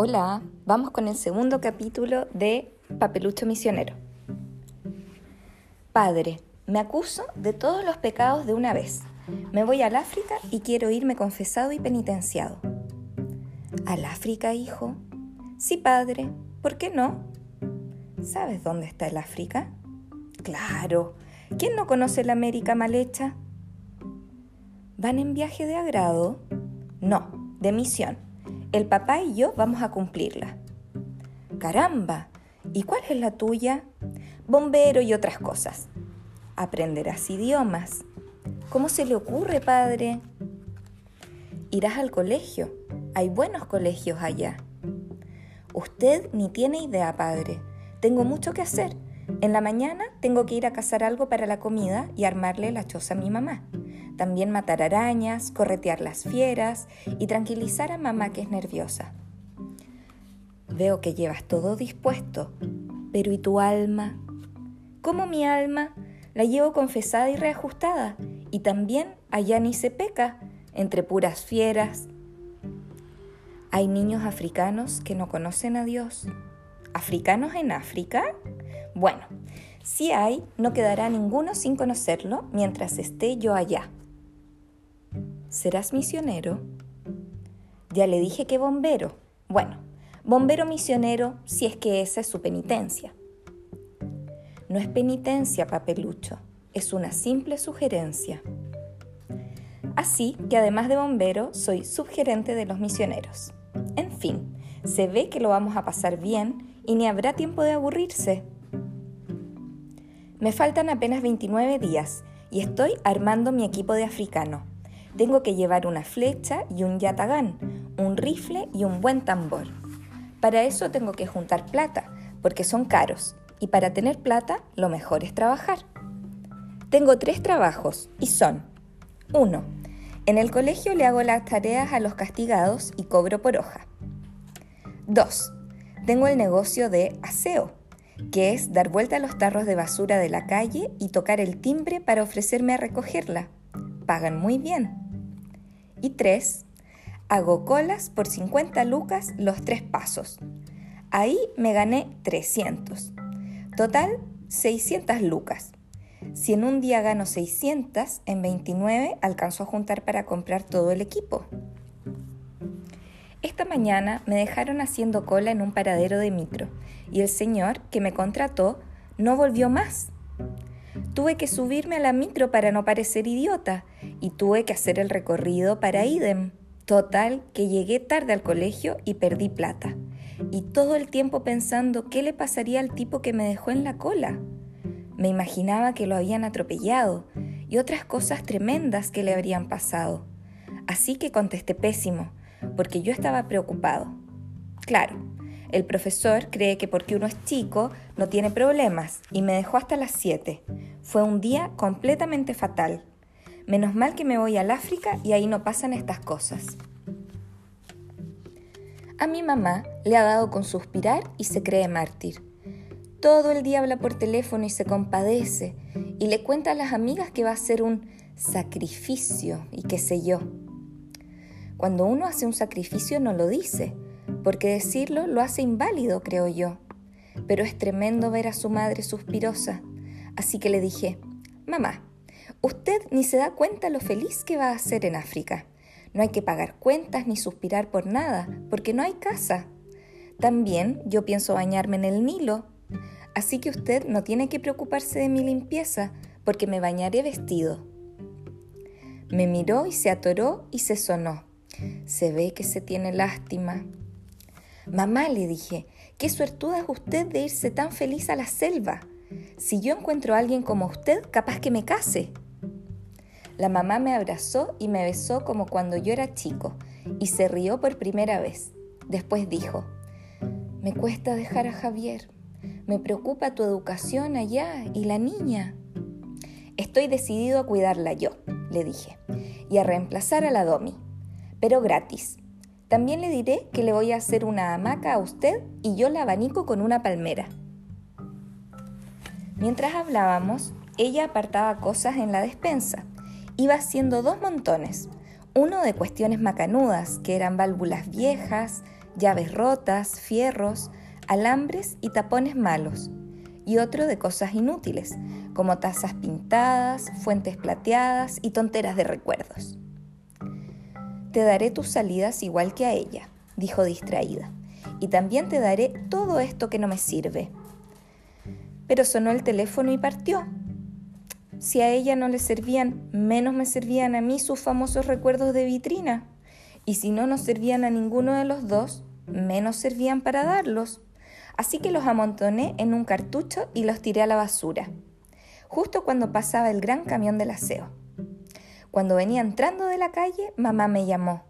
Hola, vamos con el segundo capítulo de Papelucho Misionero. Padre, me acuso de todos los pecados de una vez. Me voy al África y quiero irme confesado y penitenciado. ¿Al África, hijo? Sí, padre. ¿Por qué no? ¿Sabes dónde está el África? Claro. ¿Quién no conoce la América mal hecha? ¿Van en viaje de agrado? No, de misión. El papá y yo vamos a cumplirla. Caramba, ¿y cuál es la tuya? Bombero y otras cosas. Aprenderás idiomas. ¿Cómo se le ocurre, padre? Irás al colegio. Hay buenos colegios allá. Usted ni tiene idea, padre. Tengo mucho que hacer. En la mañana tengo que ir a cazar algo para la comida y armarle la choza a mi mamá. También matar arañas, corretear las fieras y tranquilizar a mamá que es nerviosa. Veo que llevas todo dispuesto, pero ¿y tu alma? ¿Cómo mi alma? La llevo confesada y reajustada, y también allá ni se peca, entre puras fieras. Hay niños africanos que no conocen a Dios. ¿Africanos en África? Bueno, si hay, no quedará ninguno sin conocerlo mientras esté yo allá. ¿Serás misionero? Ya le dije que bombero. Bueno, bombero misionero si es que esa es su penitencia. No es penitencia, papelucho, es una simple sugerencia. Así que además de bombero, soy subgerente de los misioneros. En fin, se ve que lo vamos a pasar bien y ni habrá tiempo de aburrirse. Me faltan apenas 29 días y estoy armando mi equipo de africano tengo que llevar una flecha y un yatagán, un rifle y un buen tambor. Para eso tengo que juntar plata, porque son caros, y para tener plata lo mejor es trabajar. Tengo tres trabajos y son 1. En el colegio le hago las tareas a los castigados y cobro por hoja. 2. Tengo el negocio de aseo, que es dar vuelta a los tarros de basura de la calle y tocar el timbre para ofrecerme a recogerla. Pagan muy bien. Y 3. Hago colas por 50 lucas los tres pasos. Ahí me gané 300. Total, 600 lucas. Si en un día gano 600, en 29 alcanzo a juntar para comprar todo el equipo. Esta mañana me dejaron haciendo cola en un paradero de micro y el señor que me contrató no volvió más. Tuve que subirme a la micro para no parecer idiota y tuve que hacer el recorrido para idem. Total, que llegué tarde al colegio y perdí plata. Y todo el tiempo pensando qué le pasaría al tipo que me dejó en la cola. Me imaginaba que lo habían atropellado y otras cosas tremendas que le habrían pasado. Así que contesté pésimo, porque yo estaba preocupado. Claro, el profesor cree que porque uno es chico no tiene problemas y me dejó hasta las 7. Fue un día completamente fatal. Menos mal que me voy al África y ahí no pasan estas cosas. A mi mamá le ha dado con suspirar y se cree mártir. Todo el día habla por teléfono y se compadece y le cuenta a las amigas que va a ser un sacrificio y qué sé yo. Cuando uno hace un sacrificio no lo dice, porque decirlo lo hace inválido, creo yo. Pero es tremendo ver a su madre suspirosa, así que le dije, mamá, Usted ni se da cuenta lo feliz que va a ser en África. No hay que pagar cuentas ni suspirar por nada, porque no hay casa. También yo pienso bañarme en el Nilo. Así que usted no tiene que preocuparse de mi limpieza, porque me bañaré vestido. Me miró y se atoró y se sonó. Se ve que se tiene lástima. Mamá, le dije, qué suertuda es usted de irse tan feliz a la selva. Si yo encuentro a alguien como usted, capaz que me case. La mamá me abrazó y me besó como cuando yo era chico y se rió por primera vez. Después dijo, me cuesta dejar a Javier, me preocupa tu educación allá y la niña. Estoy decidido a cuidarla yo, le dije, y a reemplazar a la Domi, pero gratis. También le diré que le voy a hacer una hamaca a usted y yo la abanico con una palmera. Mientras hablábamos, ella apartaba cosas en la despensa iba haciendo dos montones, uno de cuestiones macanudas, que eran válvulas viejas, llaves rotas, fierros, alambres y tapones malos, y otro de cosas inútiles, como tazas pintadas, fuentes plateadas y tonteras de recuerdos. Te daré tus salidas igual que a ella, dijo distraída, y también te daré todo esto que no me sirve. Pero sonó el teléfono y partió. Si a ella no le servían, menos me servían a mí sus famosos recuerdos de vitrina. Y si no nos servían a ninguno de los dos, menos servían para darlos. Así que los amontoné en un cartucho y los tiré a la basura, justo cuando pasaba el gran camión del aseo. Cuando venía entrando de la calle, mamá me llamó.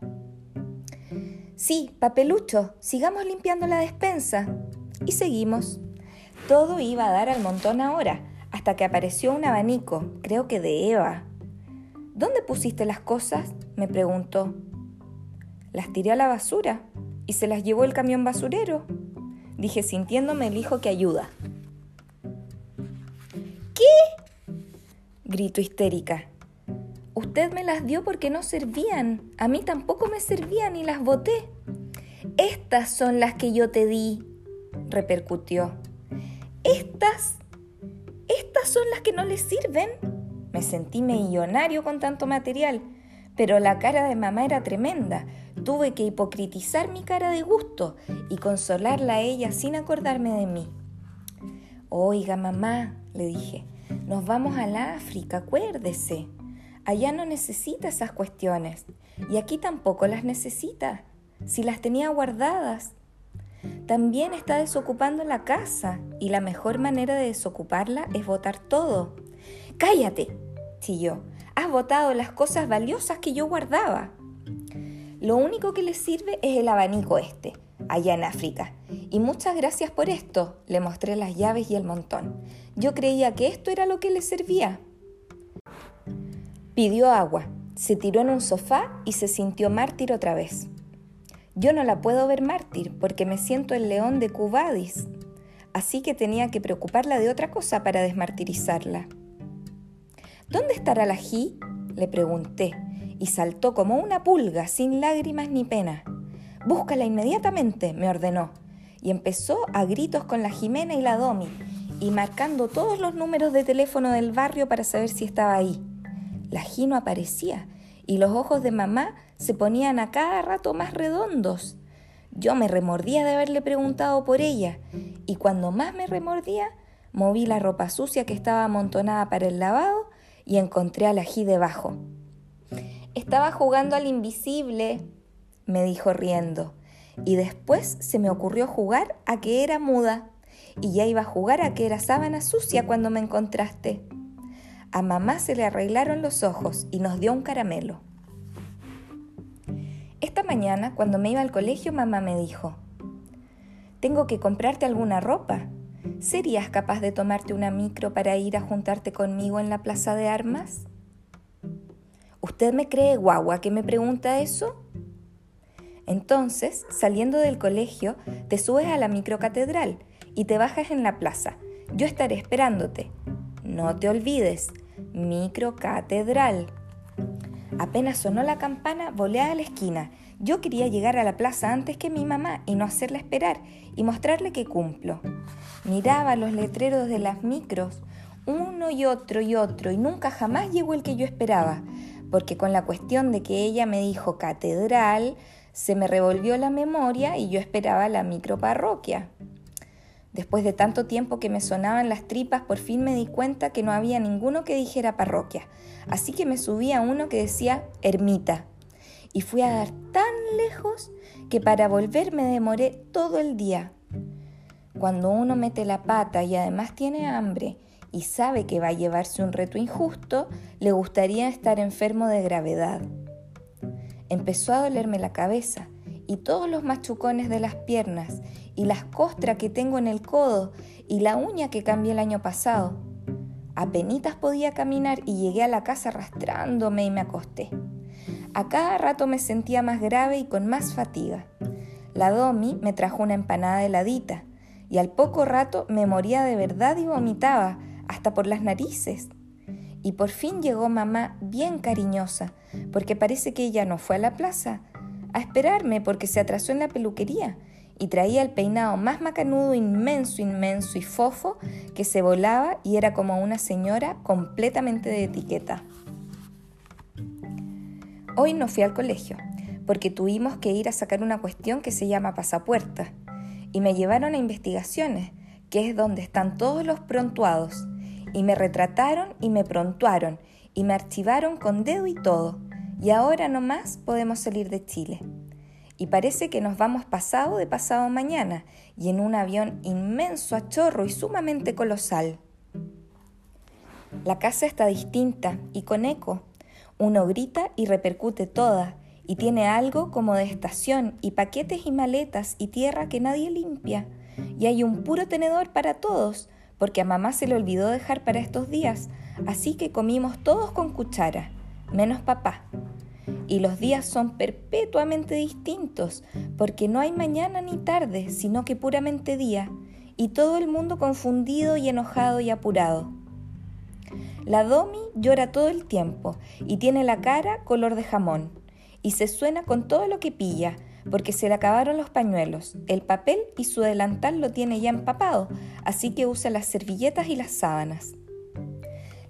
Sí, papelucho, sigamos limpiando la despensa. Y seguimos. Todo iba a dar al montón ahora, hasta que apareció un abanico, creo que de Eva. ¿Dónde pusiste las cosas? me preguntó. Las tiré a la basura y se las llevó el camión basurero dije sintiéndome el hijo que ayuda. ¿Qué? gritó histérica. Usted me las dio porque no servían. A mí tampoco me servían y las boté. Estas son las que yo te di, repercutió. ¿Estas? ¿Estas son las que no le sirven? Me sentí millonario con tanto material, pero la cara de mamá era tremenda. Tuve que hipocritizar mi cara de gusto y consolarla a ella sin acordarme de mí. Oiga, mamá, le dije, nos vamos al África, acuérdese. Allá no necesita esas cuestiones y aquí tampoco las necesita, si las tenía guardadas. También está desocupando la casa y la mejor manera de desocuparla es botar todo. Cállate, chilló, has botado las cosas valiosas que yo guardaba. Lo único que le sirve es el abanico este, allá en África. Y muchas gracias por esto, le mostré las llaves y el montón. Yo creía que esto era lo que le servía. Pidió agua, se tiró en un sofá y se sintió mártir otra vez. Yo no la puedo ver mártir porque me siento el león de Cubadis, así que tenía que preocuparla de otra cosa para desmartirizarla. ¿Dónde estará la Ji? le pregunté, y saltó como una pulga, sin lágrimas ni pena. Búscala inmediatamente, me ordenó, y empezó a gritos con la Jimena y la Domi, y marcando todos los números de teléfono del barrio para saber si estaba ahí. La Ji no aparecía, y los ojos de mamá se ponían a cada rato más redondos. Yo me remordía de haberle preguntado por ella, y cuando más me remordía, moví la ropa sucia que estaba amontonada para el lavado y encontré a la debajo. Estaba jugando al invisible, me dijo riendo. Y después se me ocurrió jugar a que era muda. Y ya iba a jugar a que era sábana sucia cuando me encontraste. A mamá se le arreglaron los ojos y nos dio un caramelo. Esta mañana, cuando me iba al colegio, mamá me dijo, tengo que comprarte alguna ropa. ¿Serías capaz de tomarte una micro para ir a juntarte conmigo en la plaza de armas? ¿Usted me cree guagua que me pregunta eso? Entonces, saliendo del colegio, te subes a la microcatedral y te bajas en la plaza. Yo estaré esperándote. No te olvides, microcatedral. Apenas sonó la campana, volé a la esquina. Yo quería llegar a la plaza antes que mi mamá y no hacerla esperar y mostrarle que cumplo. Miraba los letreros de las micros, uno y otro y otro, y nunca jamás llegó el que yo esperaba porque con la cuestión de que ella me dijo catedral, se me revolvió la memoria y yo esperaba la microparroquia. Después de tanto tiempo que me sonaban las tripas, por fin me di cuenta que no había ninguno que dijera parroquia, así que me subí a uno que decía ermita. Y fui a dar tan lejos que para volver me demoré todo el día. Cuando uno mete la pata y además tiene hambre y sabe que va a llevarse un reto injusto, le gustaría estar enfermo de gravedad. Empezó a dolerme la cabeza y todos los machucones de las piernas y las costras que tengo en el codo y la uña que cambié el año pasado. Apenitas podía caminar y llegué a la casa arrastrándome y me acosté. A cada rato me sentía más grave y con más fatiga. La Domi me trajo una empanada heladita y al poco rato me moría de verdad y vomitaba, hasta por las narices. Y por fin llegó mamá bien cariñosa, porque parece que ella no fue a la plaza. A esperarme porque se atrasó en la peluquería y traía el peinado más macanudo, inmenso, inmenso y fofo que se volaba y era como una señora completamente de etiqueta. Hoy no fui al colegio porque tuvimos que ir a sacar una cuestión que se llama pasapuerta y me llevaron a investigaciones, que es donde están todos los prontuados, y me retrataron y me prontuaron y me archivaron con dedo y todo, y ahora nomás podemos salir de Chile y parece que nos vamos pasado de pasado mañana y en un avión inmenso a chorro y sumamente colosal. La casa está distinta y con eco. Uno grita y repercute toda y tiene algo como de estación y paquetes y maletas y tierra que nadie limpia. Y hay un puro tenedor para todos, porque a mamá se le olvidó dejar para estos días, así que comimos todos con cuchara, menos papá y los días son perpetuamente distintos, porque no hay mañana ni tarde, sino que puramente día, y todo el mundo confundido y enojado y apurado. La Domi llora todo el tiempo y tiene la cara color de jamón, y se suena con todo lo que pilla, porque se le acabaron los pañuelos, el papel y su delantal lo tiene ya empapado, así que usa las servilletas y las sábanas.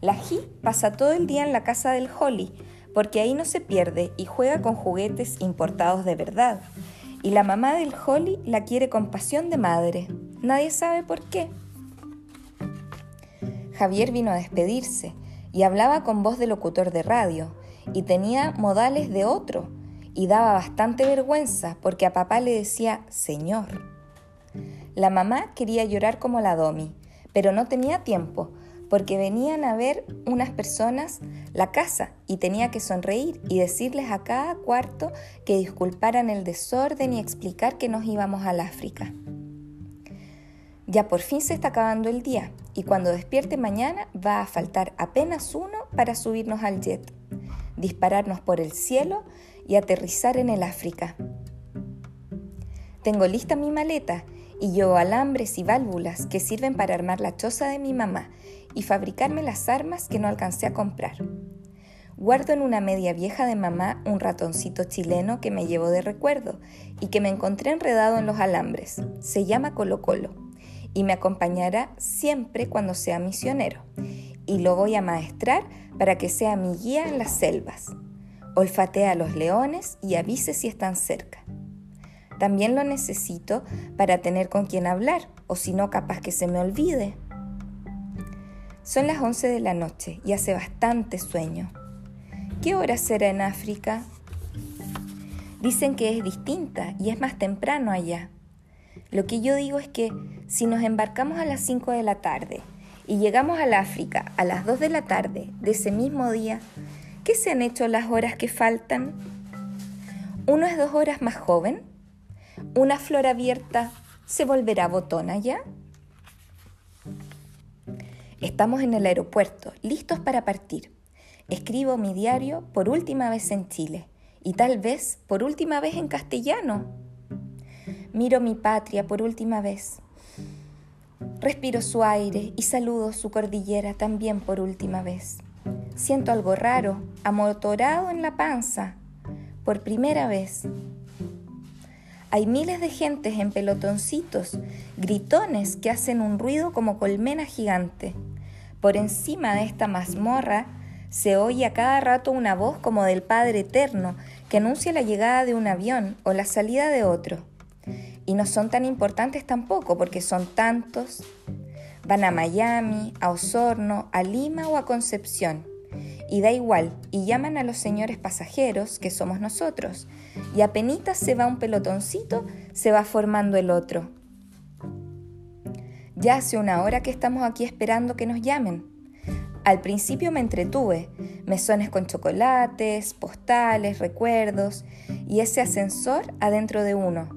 La Ji pasa todo el día en la casa del Holly, porque ahí no se pierde y juega con juguetes importados de verdad. Y la mamá del Holly la quiere con pasión de madre. Nadie sabe por qué. Javier vino a despedirse y hablaba con voz de locutor de radio y tenía modales de otro y daba bastante vergüenza porque a papá le decía señor. La mamá quería llorar como la Domi, pero no tenía tiempo porque venían a ver unas personas la casa y tenía que sonreír y decirles a cada cuarto que disculparan el desorden y explicar que nos íbamos al África. Ya por fin se está acabando el día y cuando despierte mañana va a faltar apenas uno para subirnos al jet, dispararnos por el cielo y aterrizar en el África. Tengo lista mi maleta y llevo alambres y válvulas que sirven para armar la choza de mi mamá y fabricarme las armas que no alcancé a comprar. Guardo en una media vieja de mamá un ratoncito chileno que me llevo de recuerdo y que me encontré enredado en los alambres. Se llama Colo Colo y me acompañará siempre cuando sea misionero. Y lo voy a maestrar para que sea mi guía en las selvas. Olfatea a los leones y avise si están cerca. También lo necesito para tener con quien hablar, o si no, capaz que se me olvide. Son las 11 de la noche y hace bastante sueño. ¿Qué hora será en África? Dicen que es distinta y es más temprano allá. Lo que yo digo es que si nos embarcamos a las 5 de la tarde y llegamos al África a las 2 de la tarde de ese mismo día, ¿qué se han hecho las horas que faltan? ¿Uno es dos horas más joven? ¿Una flor abierta se volverá botona ya? Estamos en el aeropuerto, listos para partir. Escribo mi diario por última vez en Chile y tal vez por última vez en castellano. Miro mi patria por última vez. Respiro su aire y saludo su cordillera también por última vez. Siento algo raro, amotorado en la panza, por primera vez. Hay miles de gentes en pelotoncitos, gritones que hacen un ruido como colmena gigante. Por encima de esta mazmorra se oye a cada rato una voz como del Padre Eterno que anuncia la llegada de un avión o la salida de otro. Y no son tan importantes tampoco porque son tantos. Van a Miami, a Osorno, a Lima o a Concepción y da igual, y llaman a los señores pasajeros, que somos nosotros, y apenas se va un pelotoncito, se va formando el otro. Ya hace una hora que estamos aquí esperando que nos llamen. Al principio me entretuve, mesones con chocolates, postales, recuerdos y ese ascensor adentro de uno.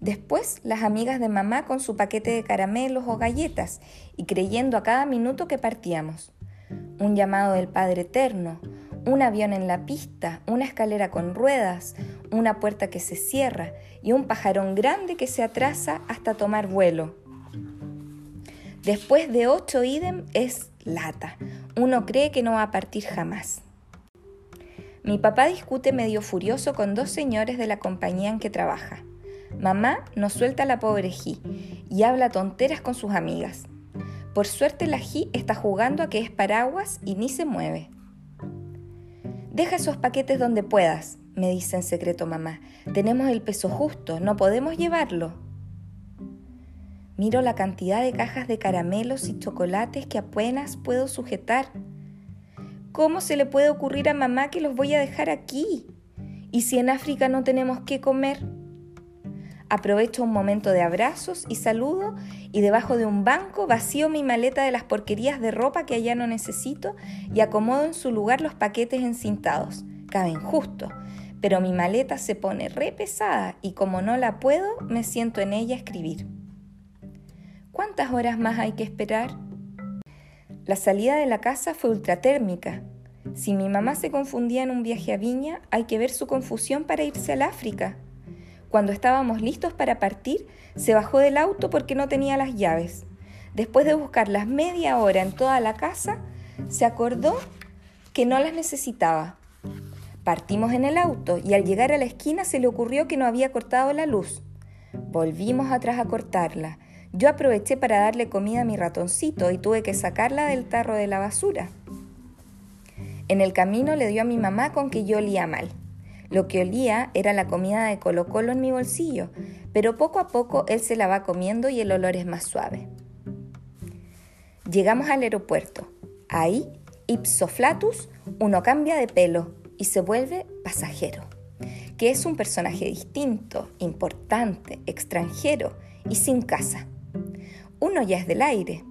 Después las amigas de mamá con su paquete de caramelos o galletas y creyendo a cada minuto que partíamos un llamado del Padre Eterno, un avión en la pista, una escalera con ruedas, una puerta que se cierra y un pajarón grande que se atrasa hasta tomar vuelo. Después de ocho idem es lata. Uno cree que no va a partir jamás. Mi papá discute medio furioso con dos señores de la compañía en que trabaja. Mamá no suelta la pobre Ji y habla tonteras con sus amigas. Por suerte la Ji está jugando a que es paraguas y ni se mueve. Deja esos paquetes donde puedas, me dice en secreto mamá. Tenemos el peso justo, no podemos llevarlo. Miro la cantidad de cajas de caramelos y chocolates que apenas puedo sujetar. ¿Cómo se le puede ocurrir a mamá que los voy a dejar aquí? ¿Y si en África no tenemos qué comer? Aprovecho un momento de abrazos y saludo y debajo de un banco vacío mi maleta de las porquerías de ropa que allá no necesito y acomodo en su lugar los paquetes encintados. Caben justo, pero mi maleta se pone re pesada y como no la puedo, me siento en ella a escribir. ¿Cuántas horas más hay que esperar? La salida de la casa fue ultratérmica. Si mi mamá se confundía en un viaje a Viña, hay que ver su confusión para irse al África. Cuando estábamos listos para partir, se bajó del auto porque no tenía las llaves. Después de buscarlas media hora en toda la casa, se acordó que no las necesitaba. Partimos en el auto y al llegar a la esquina se le ocurrió que no había cortado la luz. Volvimos atrás a cortarla. Yo aproveché para darle comida a mi ratoncito y tuve que sacarla del tarro de la basura. En el camino le dio a mi mamá con que yo olía mal. Lo que olía era la comida de Colo Colo en mi bolsillo, pero poco a poco él se la va comiendo y el olor es más suave. Llegamos al aeropuerto. Ahí, ipso flatus, uno cambia de pelo y se vuelve pasajero, que es un personaje distinto, importante, extranjero y sin casa. Uno ya es del aire.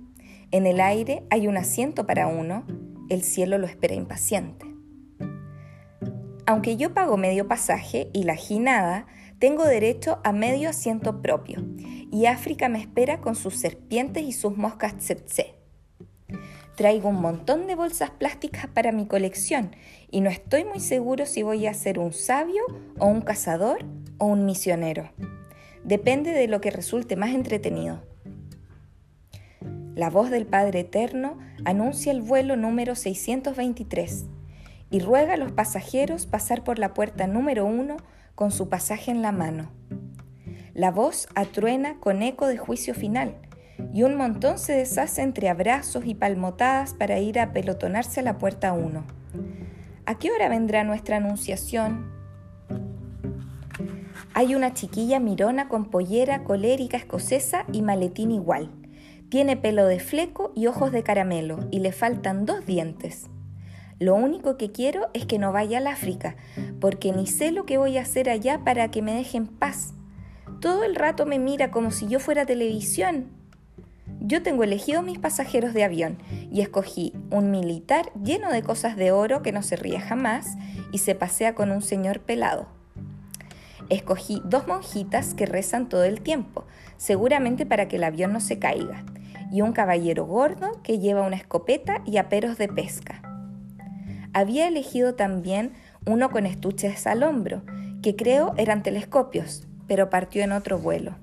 En el aire hay un asiento para uno, el cielo lo espera impaciente. Aunque yo pago medio pasaje y la ginada, tengo derecho a medio asiento propio, y África me espera con sus serpientes y sus moscas tsetse. Traigo un montón de bolsas plásticas para mi colección y no estoy muy seguro si voy a ser un sabio o un cazador o un misionero. Depende de lo que resulte más entretenido. La voz del Padre Eterno anuncia el vuelo número 623 y ruega a los pasajeros pasar por la puerta número uno con su pasaje en la mano. La voz atruena con eco de juicio final y un montón se deshace entre abrazos y palmotadas para ir a pelotonarse a la puerta uno. ¿A qué hora vendrá nuestra anunciación? Hay una chiquilla mirona con pollera colérica escocesa y maletín igual. Tiene pelo de fleco y ojos de caramelo y le faltan dos dientes. Lo único que quiero es que no vaya al África, porque ni sé lo que voy a hacer allá para que me dejen paz. Todo el rato me mira como si yo fuera televisión. Yo tengo elegido mis pasajeros de avión y escogí un militar lleno de cosas de oro que no se ríe jamás y se pasea con un señor pelado. Escogí dos monjitas que rezan todo el tiempo, seguramente para que el avión no se caiga, y un caballero gordo que lleva una escopeta y aperos de pesca. Había elegido también uno con estuches al hombro, que creo eran telescopios, pero partió en otro vuelo.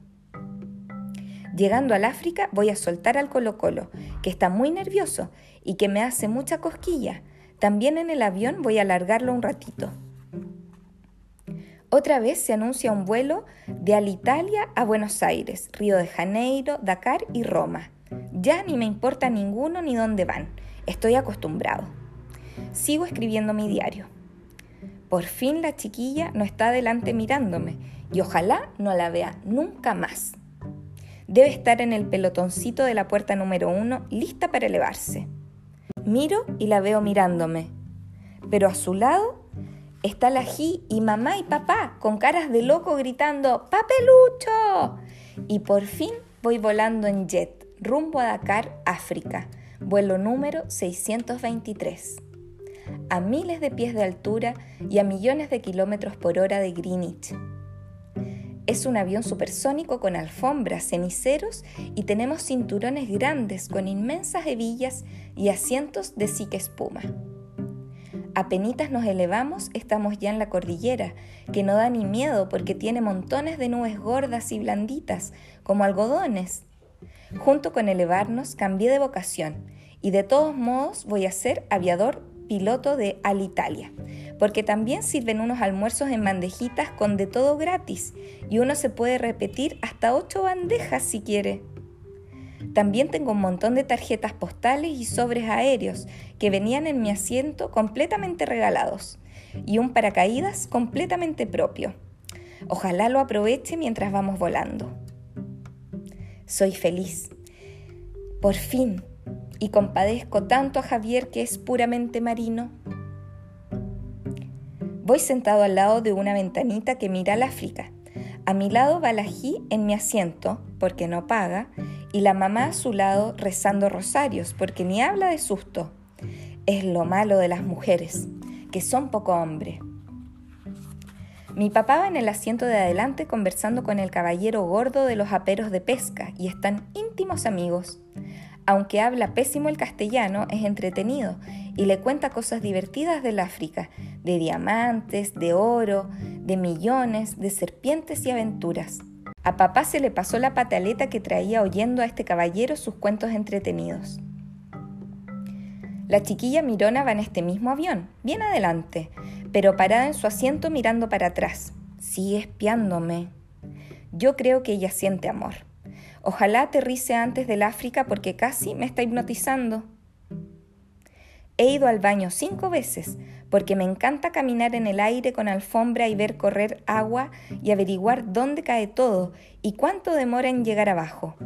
Llegando al África voy a soltar al Colo Colo, que está muy nervioso y que me hace mucha cosquilla. También en el avión voy a alargarlo un ratito. Otra vez se anuncia un vuelo de Alitalia a Buenos Aires, Río de Janeiro, Dakar y Roma. Ya ni me importa ninguno ni dónde van. Estoy acostumbrado. Sigo escribiendo mi diario. Por fin la chiquilla no está delante mirándome y ojalá no la vea nunca más. Debe estar en el pelotoncito de la puerta número uno, lista para elevarse. Miro y la veo mirándome, pero a su lado está la Ji y mamá y papá con caras de loco gritando ¡Papelucho! Y por fin voy volando en jet rumbo a Dakar, África, vuelo número 623 a miles de pies de altura y a millones de kilómetros por hora de Greenwich. Es un avión supersónico con alfombras, ceniceros y tenemos cinturones grandes con inmensas hebillas y asientos de psique espuma. Apenitas nos elevamos, estamos ya en la cordillera, que no da ni miedo porque tiene montones de nubes gordas y blanditas, como algodones. Junto con elevarnos, cambié de vocación y de todos modos voy a ser aviador piloto de Alitalia, porque también sirven unos almuerzos en bandejitas con de todo gratis y uno se puede repetir hasta ocho bandejas si quiere. También tengo un montón de tarjetas postales y sobres aéreos que venían en mi asiento completamente regalados y un paracaídas completamente propio. Ojalá lo aproveche mientras vamos volando. Soy feliz. Por fin. Y compadezco tanto a Javier que es puramente marino. Voy sentado al lado de una ventanita que mira al África. A mi lado Balají en mi asiento, porque no paga, y la mamá a su lado rezando rosarios, porque ni habla de susto. Es lo malo de las mujeres, que son poco hombre. Mi papá va en el asiento de adelante conversando con el caballero gordo de los aperos de pesca y están íntimos amigos. Aunque habla pésimo el castellano, es entretenido y le cuenta cosas divertidas del África, de diamantes, de oro, de millones, de serpientes y aventuras. A papá se le pasó la pataleta que traía oyendo a este caballero sus cuentos entretenidos. La chiquilla Mirona va en este mismo avión, bien adelante, pero parada en su asiento mirando para atrás. Sigue espiándome. Yo creo que ella siente amor. Ojalá aterrice antes del África porque casi me está hipnotizando. He ido al baño cinco veces porque me encanta caminar en el aire con alfombra y ver correr agua y averiguar dónde cae todo y cuánto demora en llegar abajo.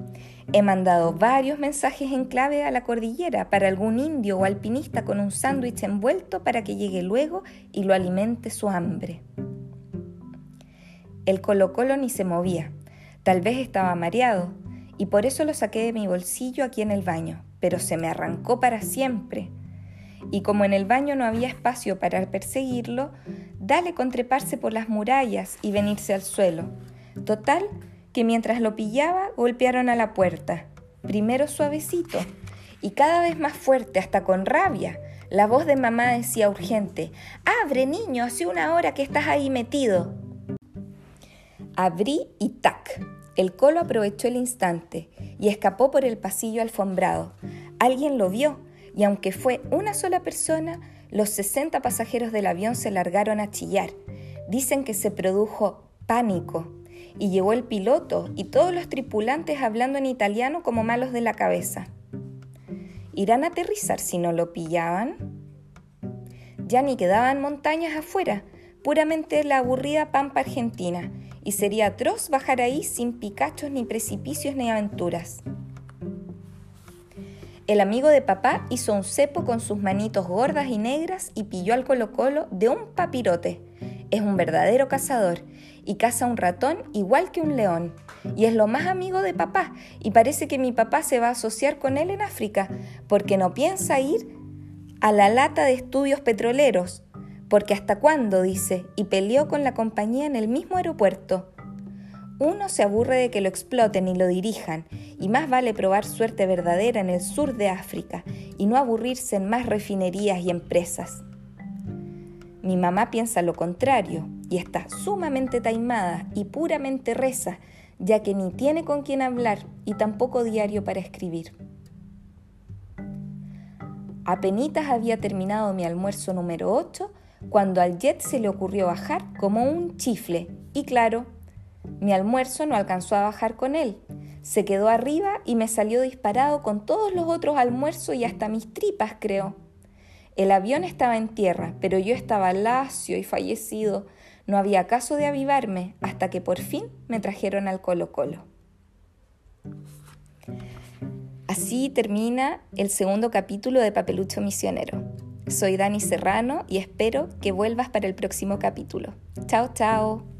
He mandado varios mensajes en clave a la cordillera para algún indio o alpinista con un sándwich envuelto para que llegue luego y lo alimente su hambre. El Colo Colo ni se movía, tal vez estaba mareado, y por eso lo saqué de mi bolsillo aquí en el baño, pero se me arrancó para siempre. Y como en el baño no había espacio para perseguirlo, dale con treparse por las murallas y venirse al suelo. Total, que mientras lo pillaba golpearon a la puerta, primero suavecito y cada vez más fuerte, hasta con rabia. La voz de mamá decía urgente, Abre niño, hace una hora que estás ahí metido. Abrí y tac. El colo aprovechó el instante y escapó por el pasillo alfombrado. Alguien lo vio y aunque fue una sola persona, los 60 pasajeros del avión se largaron a chillar. Dicen que se produjo pánico y llegó el piloto y todos los tripulantes hablando en italiano como malos de la cabeza. ¿Irán a aterrizar si no lo pillaban? Ya ni quedaban montañas afuera, puramente la aburrida pampa argentina, y sería atroz bajar ahí sin picachos ni precipicios ni aventuras. El amigo de papá hizo un cepo con sus manitos gordas y negras y pilló al Colo Colo de un papirote. Es un verdadero cazador y caza un ratón igual que un león. Y es lo más amigo de papá y parece que mi papá se va a asociar con él en África porque no piensa ir a la lata de estudios petroleros. Porque hasta cuándo, dice, y peleó con la compañía en el mismo aeropuerto. Uno se aburre de que lo exploten y lo dirijan, y más vale probar suerte verdadera en el sur de África y no aburrirse en más refinerías y empresas. Mi mamá piensa lo contrario y está sumamente taimada y puramente reza, ya que ni tiene con quién hablar y tampoco diario para escribir. Apenitas había terminado mi almuerzo número 8 cuando al jet se le ocurrió bajar como un chifle y claro, mi almuerzo no alcanzó a bajar con él. Se quedó arriba y me salió disparado con todos los otros almuerzos y hasta mis tripas, creo. El avión estaba en tierra, pero yo estaba lacio y fallecido. No había caso de avivarme hasta que por fin me trajeron al Colo Colo. Así termina el segundo capítulo de Papelucho Misionero. Soy Dani Serrano y espero que vuelvas para el próximo capítulo. Chao, chao.